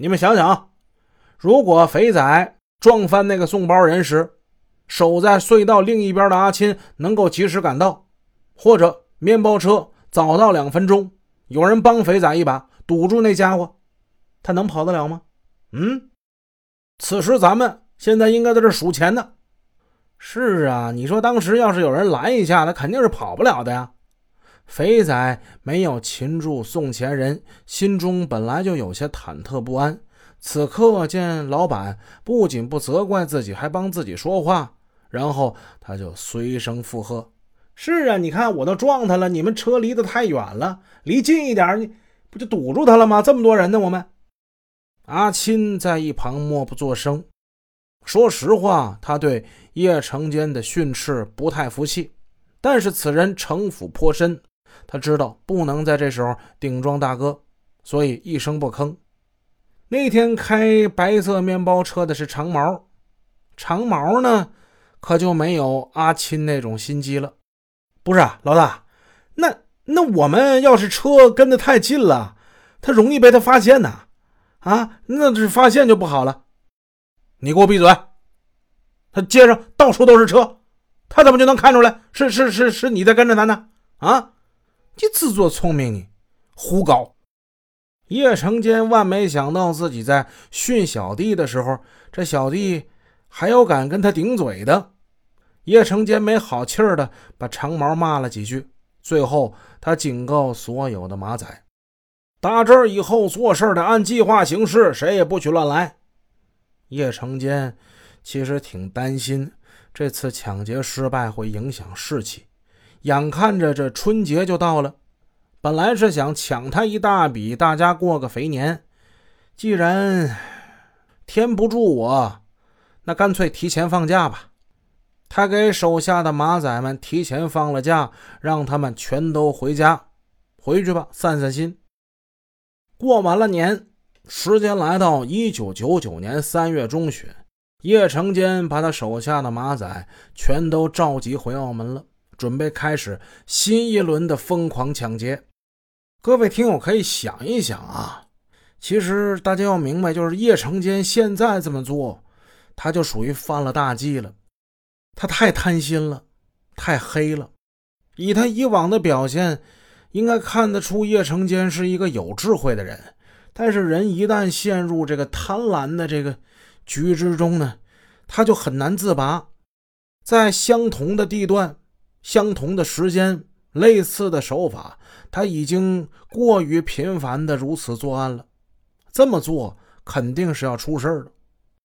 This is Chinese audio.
你们想想，如果肥仔撞翻那个送包人时，守在隧道另一边的阿钦能够及时赶到，或者面包车早到两分钟，有人帮肥仔一把堵住那家伙，他能跑得了吗？嗯，此时咱们现在应该在这数钱呢。是啊，你说当时要是有人拦一下，他肯定是跑不了的呀。肥仔没有擒住送钱人，心中本来就有些忐忑不安。此刻见老板不仅不责怪自己，还帮自己说话，然后他就随声附和：“是啊，你看我都撞他了，你们车离得太远了，离近一点，你不就堵住他了吗？这么多人呢，我们。”阿钦在一旁默不作声。说实话，他对叶成坚的训斥不太服气，但是此人城府颇深。他知道不能在这时候顶撞大哥，所以一声不吭。那天开白色面包车的是长毛，长毛呢，可就没有阿钦那种心机了。不是啊，老大，那那我们要是车跟得太近了，他容易被他发现呐。啊，那是发现就不好了。你给我闭嘴！他街上到处都是车，他怎么就能看出来是是是是你在跟着他呢？啊！你自作聪明，你胡搞！叶成坚万没想到自己在训小弟的时候，这小弟还有敢跟他顶嘴的。叶成坚没好气儿的把长毛骂了几句，最后他警告所有的马仔：打这儿以后做事得按计划行事，谁也不许乱来。叶成坚其实挺担心这次抢劫失败会影响士气。眼看着这春节就到了，本来是想抢他一大笔，大家过个肥年。既然天不助我，那干脆提前放假吧。他给手下的马仔们提前放了假，让他们全都回家，回去吧，散散心。过完了年，时间来到一九九九年三月中旬，叶成坚把他手下的马仔全都召集回澳门了。准备开始新一轮的疯狂抢劫。各位听友可以想一想啊，其实大家要明白，就是叶成坚现在这么做，他就属于犯了大忌了。他太贪心了，太黑了。以他以往的表现，应该看得出叶成坚是一个有智慧的人。但是人一旦陷入这个贪婪的这个局之中呢，他就很难自拔。在相同的地段。相同的时间，类似的手法，他已经过于频繁的如此作案了。这么做肯定是要出事的。